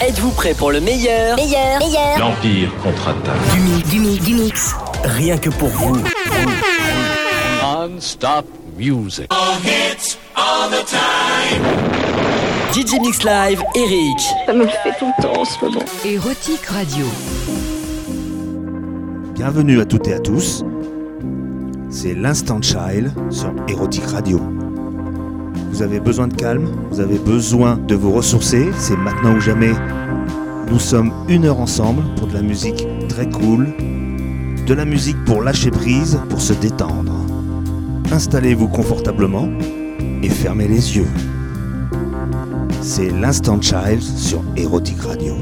Êtes-vous prêt pour le meilleur Meilleur, meilleur. L'Empire contre-attaque. Du mix, du mix, du mix. Rien que pour vous. Non-stop music. DJ Mix Live, Eric. Ça me le fait tout le temps en ce moment. Érotique Radio. Bienvenue à toutes et à tous. C'est l'Instant Child sur Erotic Radio. Vous avez besoin de calme, vous avez besoin de vous ressourcer, c'est maintenant ou jamais. Nous sommes une heure ensemble pour de la musique très cool, de la musique pour lâcher prise, pour se détendre. Installez-vous confortablement et fermez les yeux. C'est l'Instant Child sur Erotic Radio.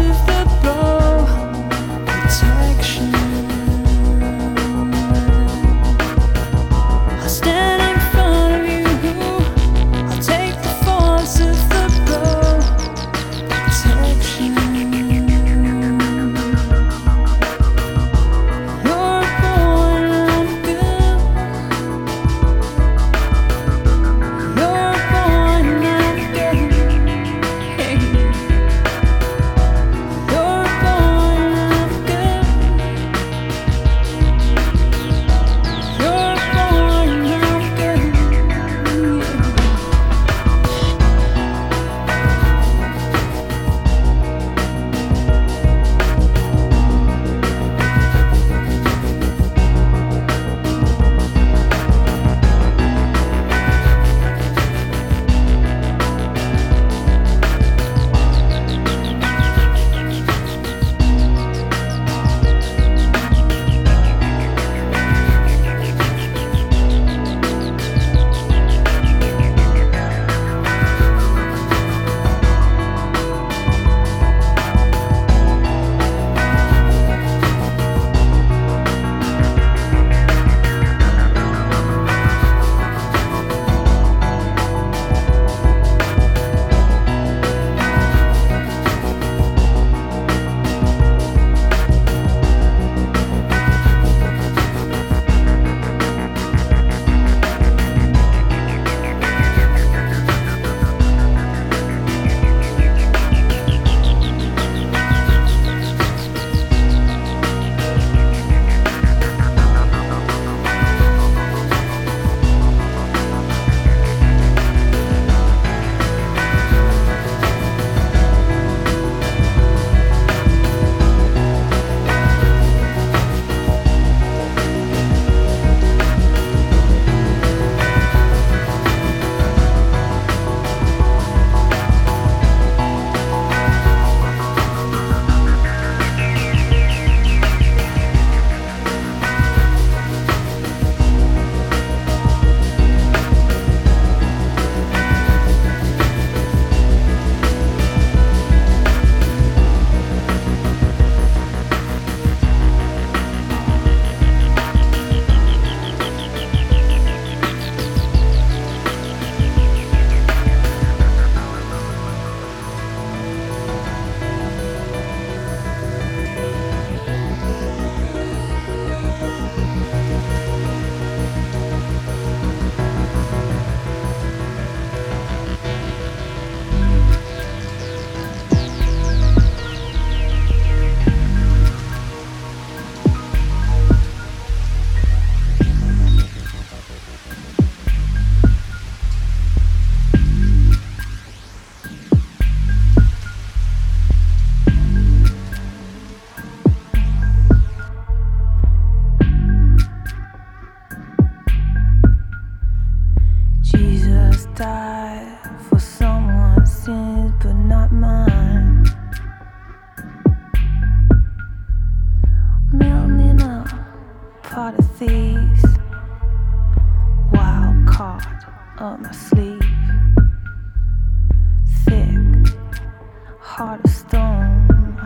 Force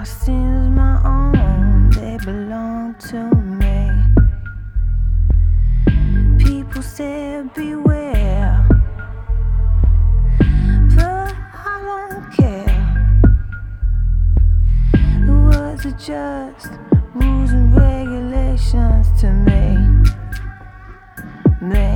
My sins, my own, they belong to me. People said, beware, but I don't care. The words are just rules and regulations to me. They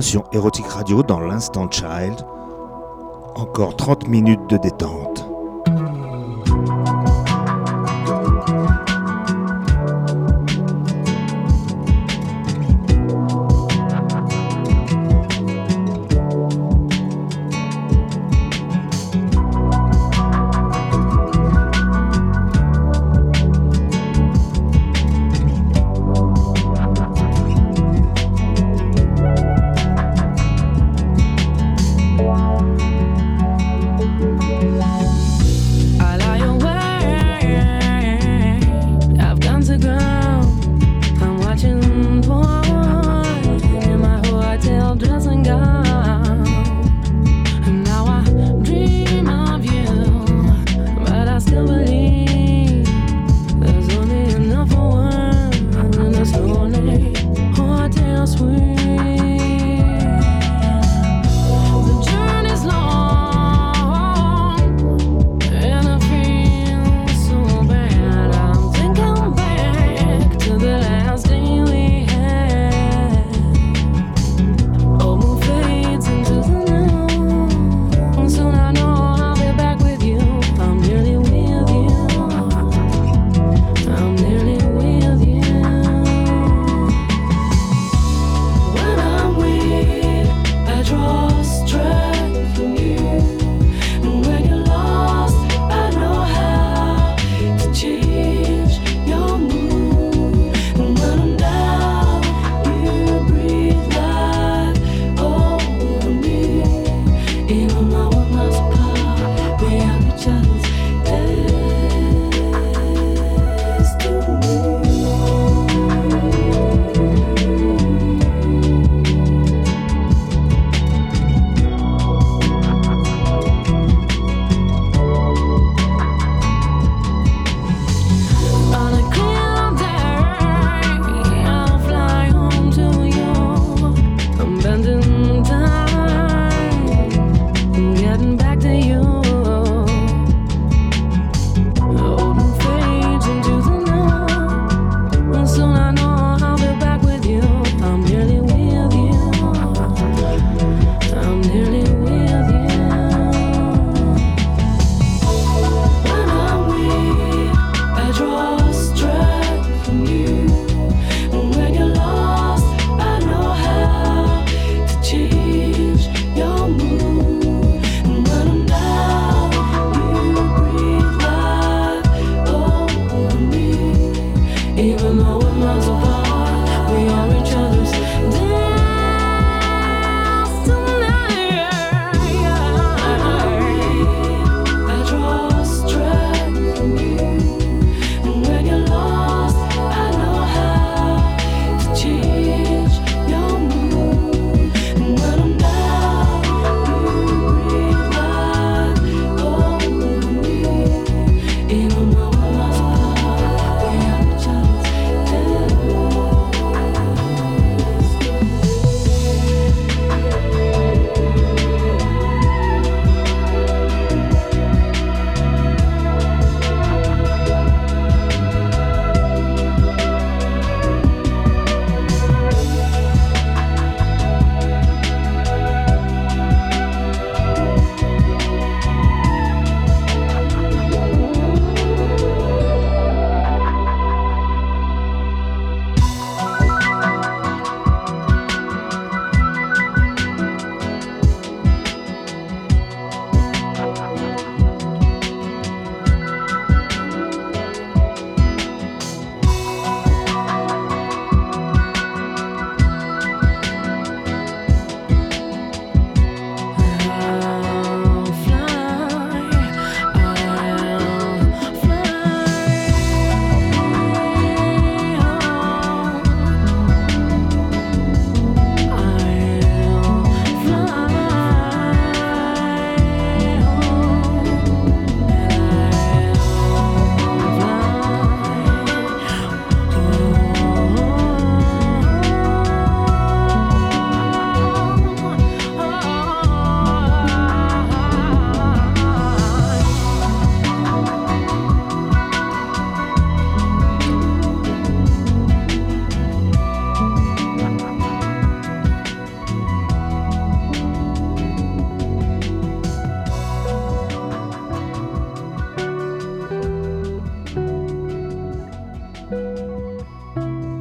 sur Erotic Radio dans l'Instant Child. Encore 30 minutes de détente.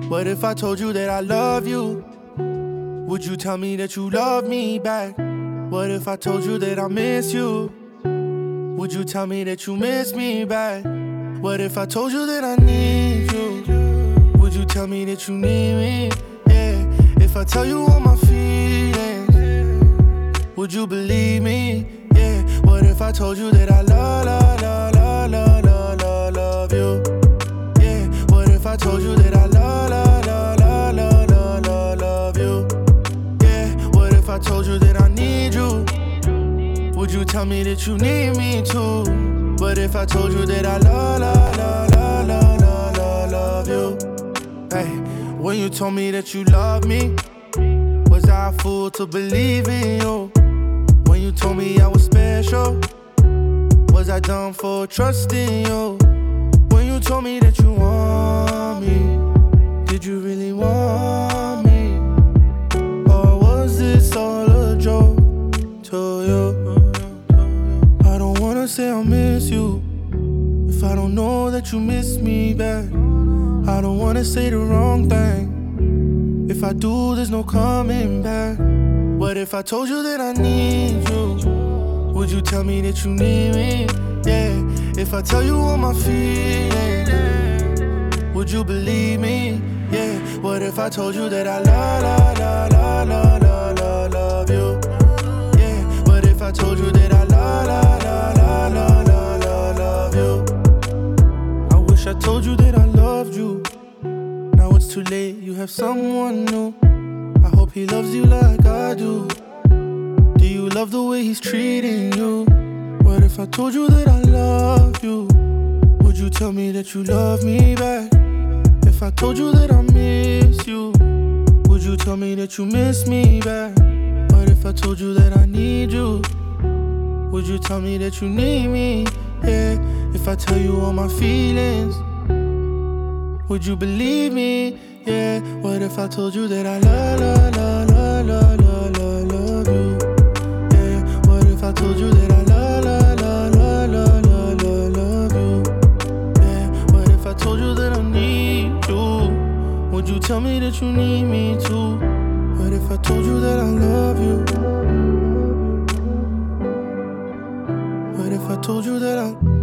What if I told you that I love you? Would you tell me that you love me back? What if I told you that I miss you? Would you tell me that you miss me back? What if I told you that I need you? Would you tell me that you need me? Yeah. If I tell you all my feelings, would you believe me? Yeah. What if I told you that I love, love, told you that I love, love, love, love, love, love, love, love you? Yeah. What if I told you that I need you? Would you tell me that you need me too? But if I told you that I love, love, love, love, love, love, love, love you? Hey, when you told me that you love me, was I a fool to believe in you? When you told me I was special, was I dumb for trusting you? When you told me that you want me, did you really want me? Or was this all a joke to you? I don't wanna say I miss you if I don't know that you miss me back. I don't wanna say the wrong thing. If I do, there's no coming back. What if I told you that I need you? Would you tell me that you need me? Yeah. If I tell you all my feelings, would you believe me? Yeah. What if I told you that I love, love, love, love, love, love, love you? Yeah. What if I told you that I love, love, love, love, love, love, love you? I wish I told you that I loved you. Now it's too late, you have someone new. I hope he loves you like I do. Do you love the way he's treating you? What if I told you that I love you? Would you tell me that you love me back? If I told you that I miss you, would you tell me that you miss me back? What if I told you that I need you? Would you tell me that you need me? Yeah, if I tell you all my feelings, would you believe me? Yeah, what if I told you that I love, love, love, love, love, love, love you? Yeah, what if I told you that I Would you tell me that you need me too? What if I told you that I love you? What if I told you that I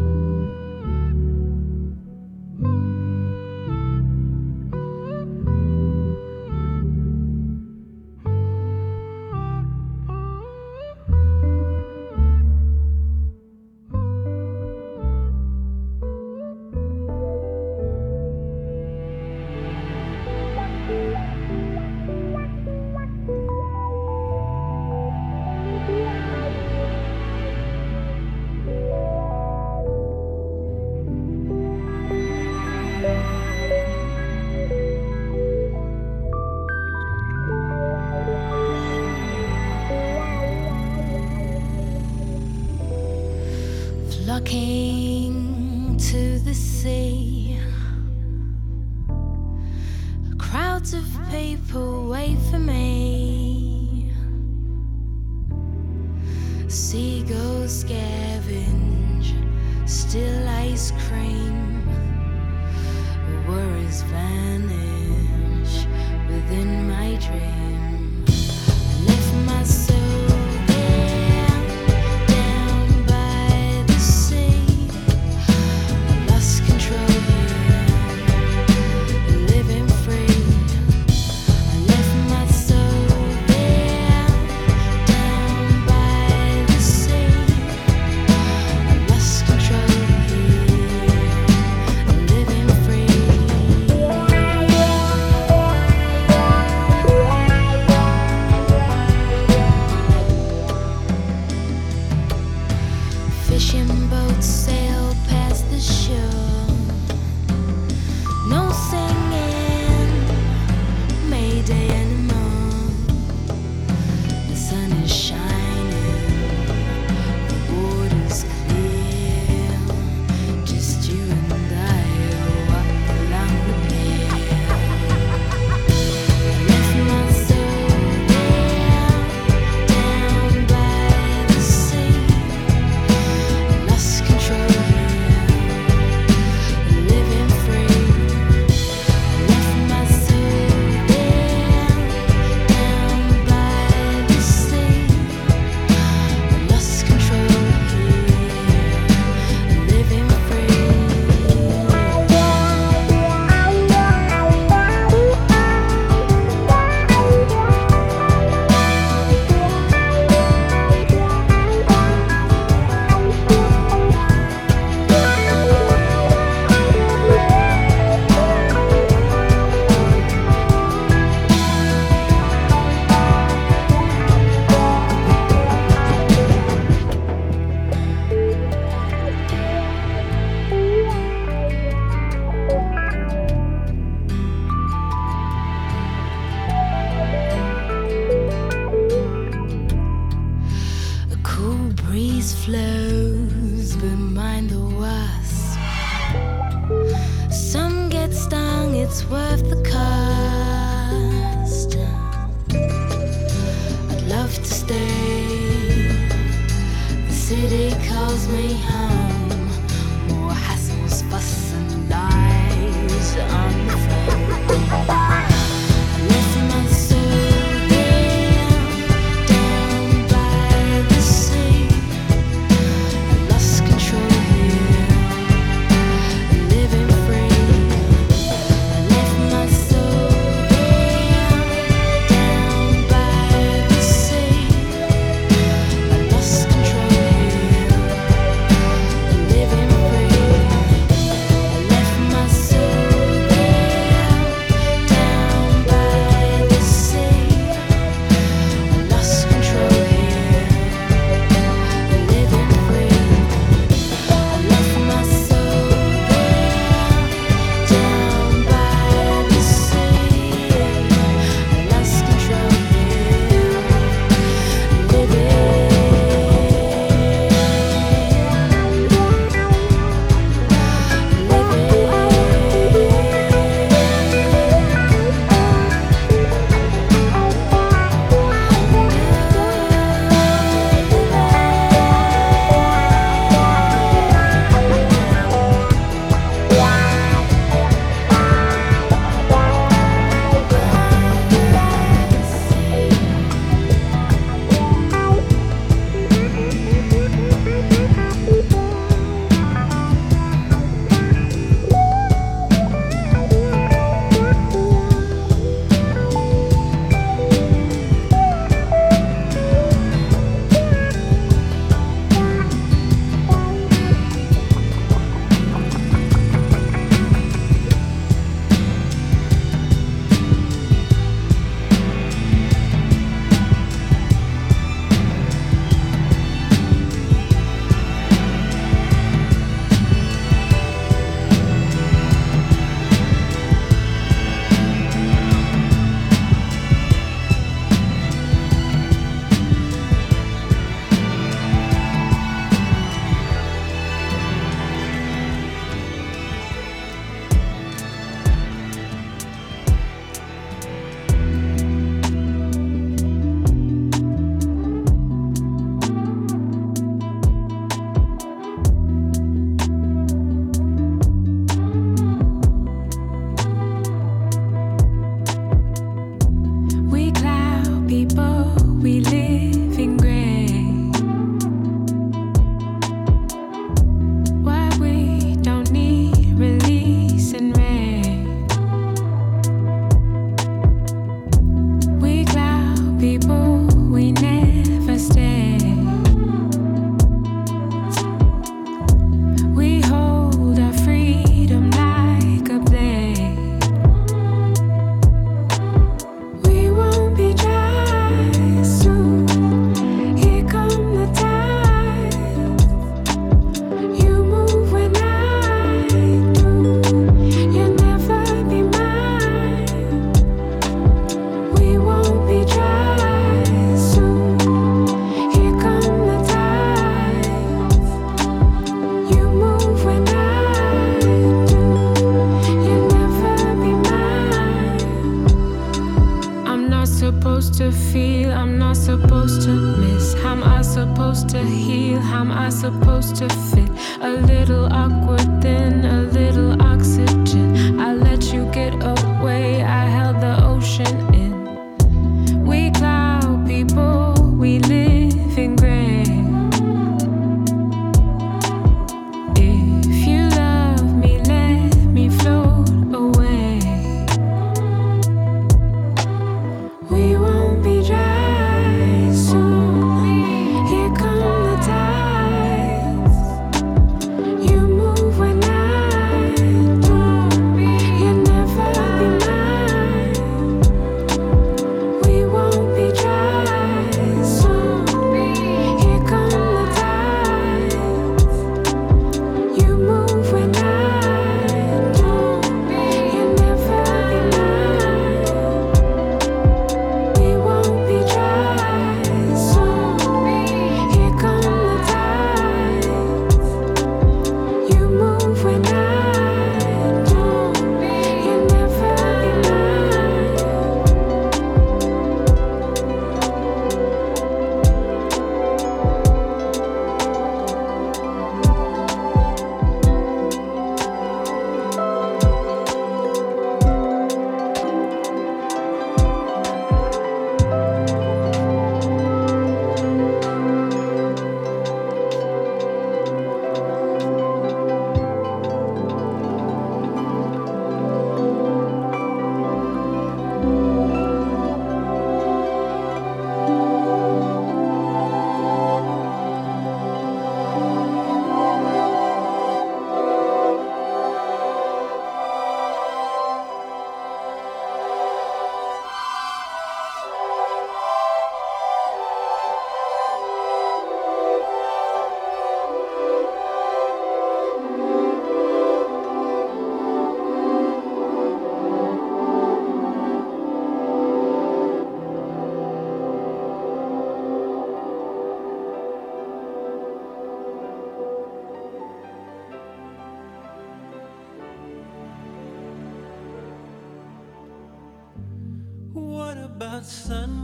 sun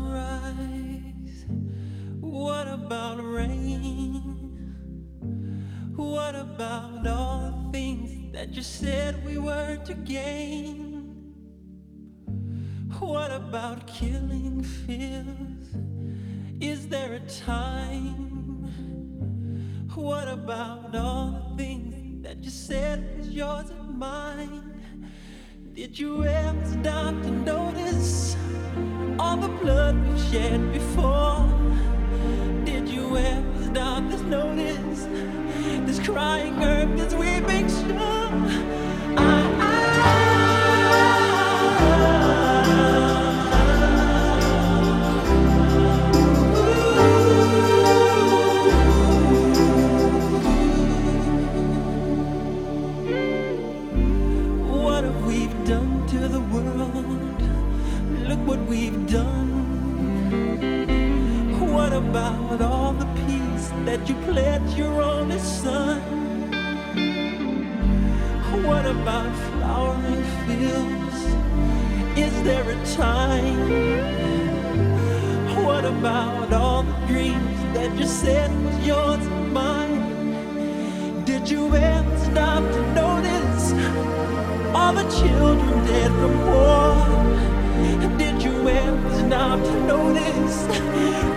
children dead from war. Did you ever stop to notice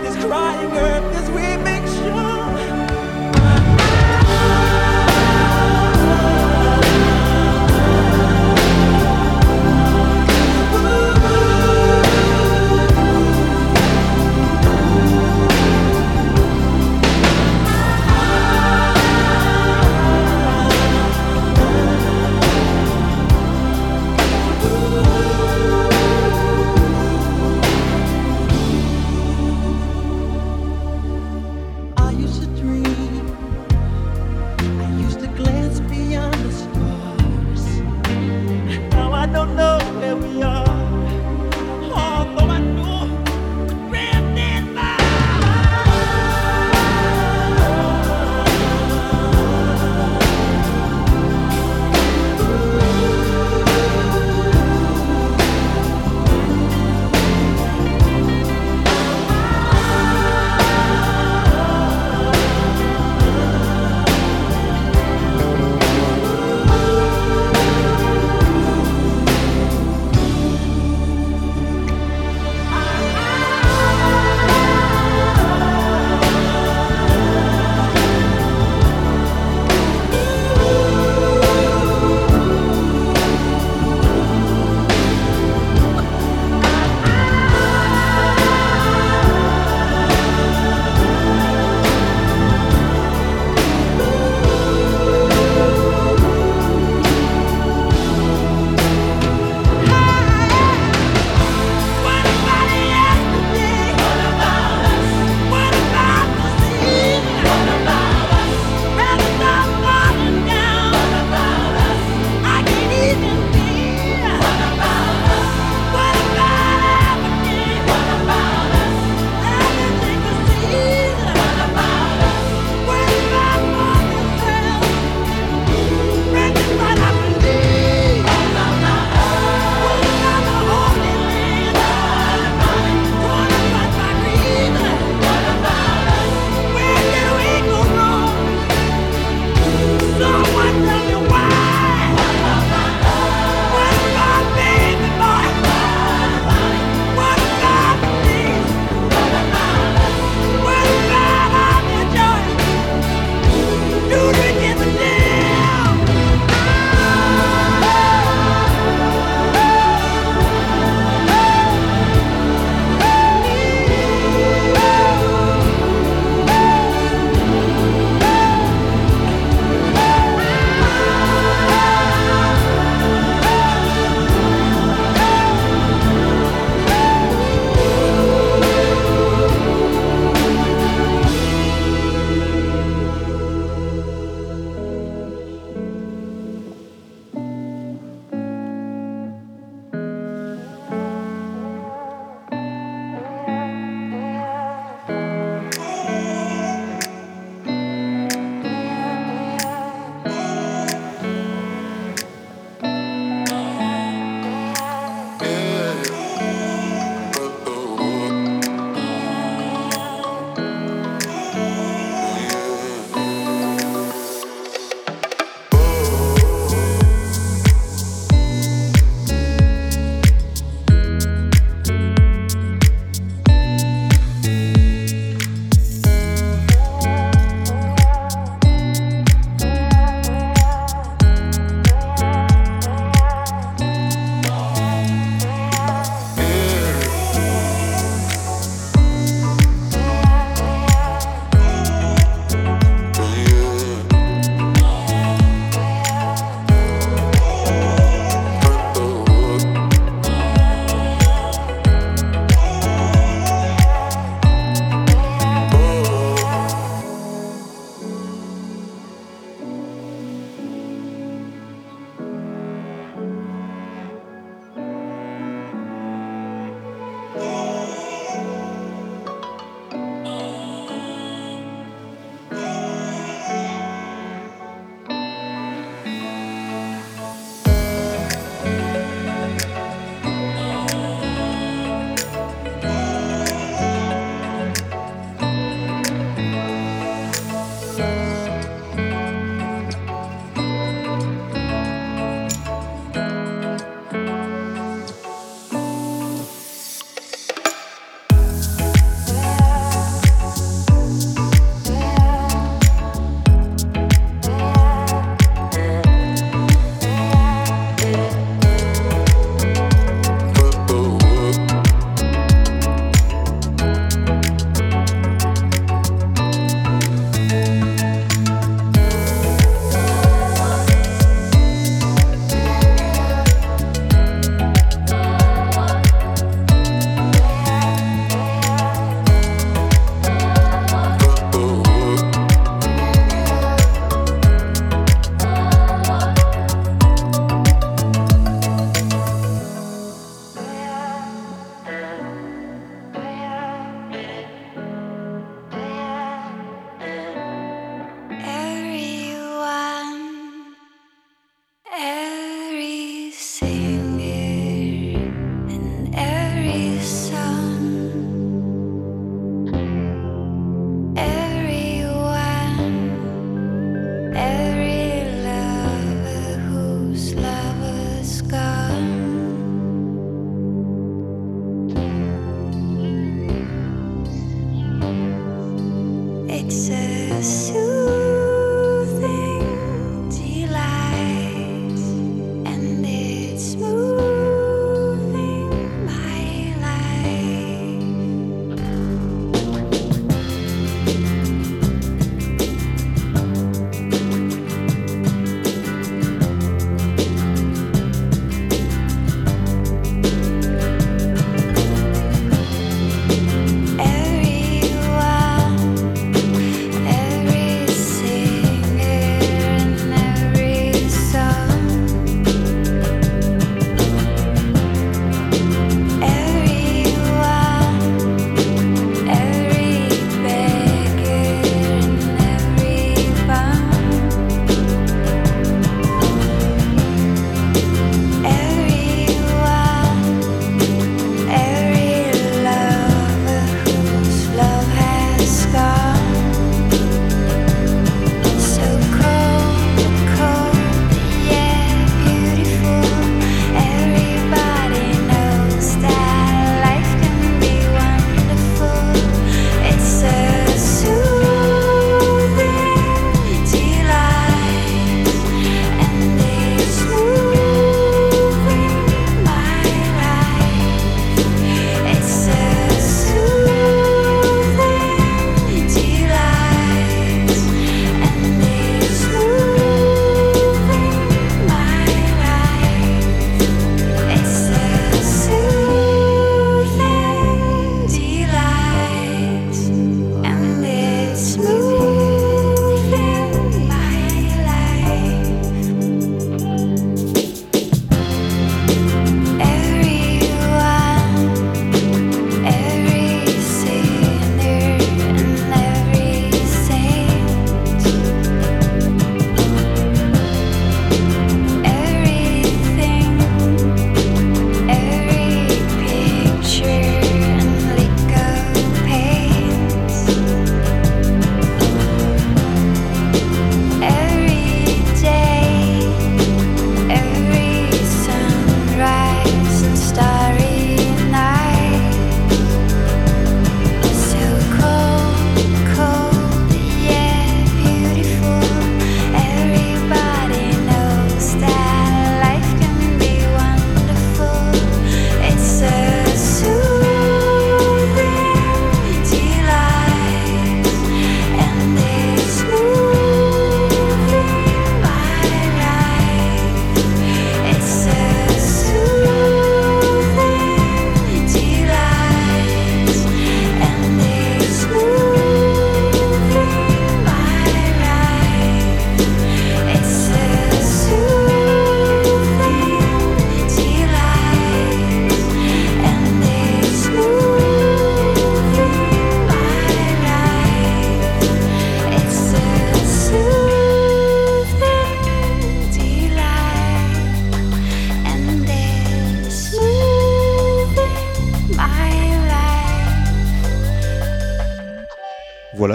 this crying earth, this weeping?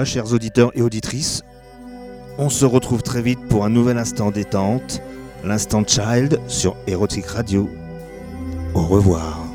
Chers auditeurs et auditrices, on se retrouve très vite pour un nouvel instant détente, l'instant child sur Erotic Radio. Au revoir.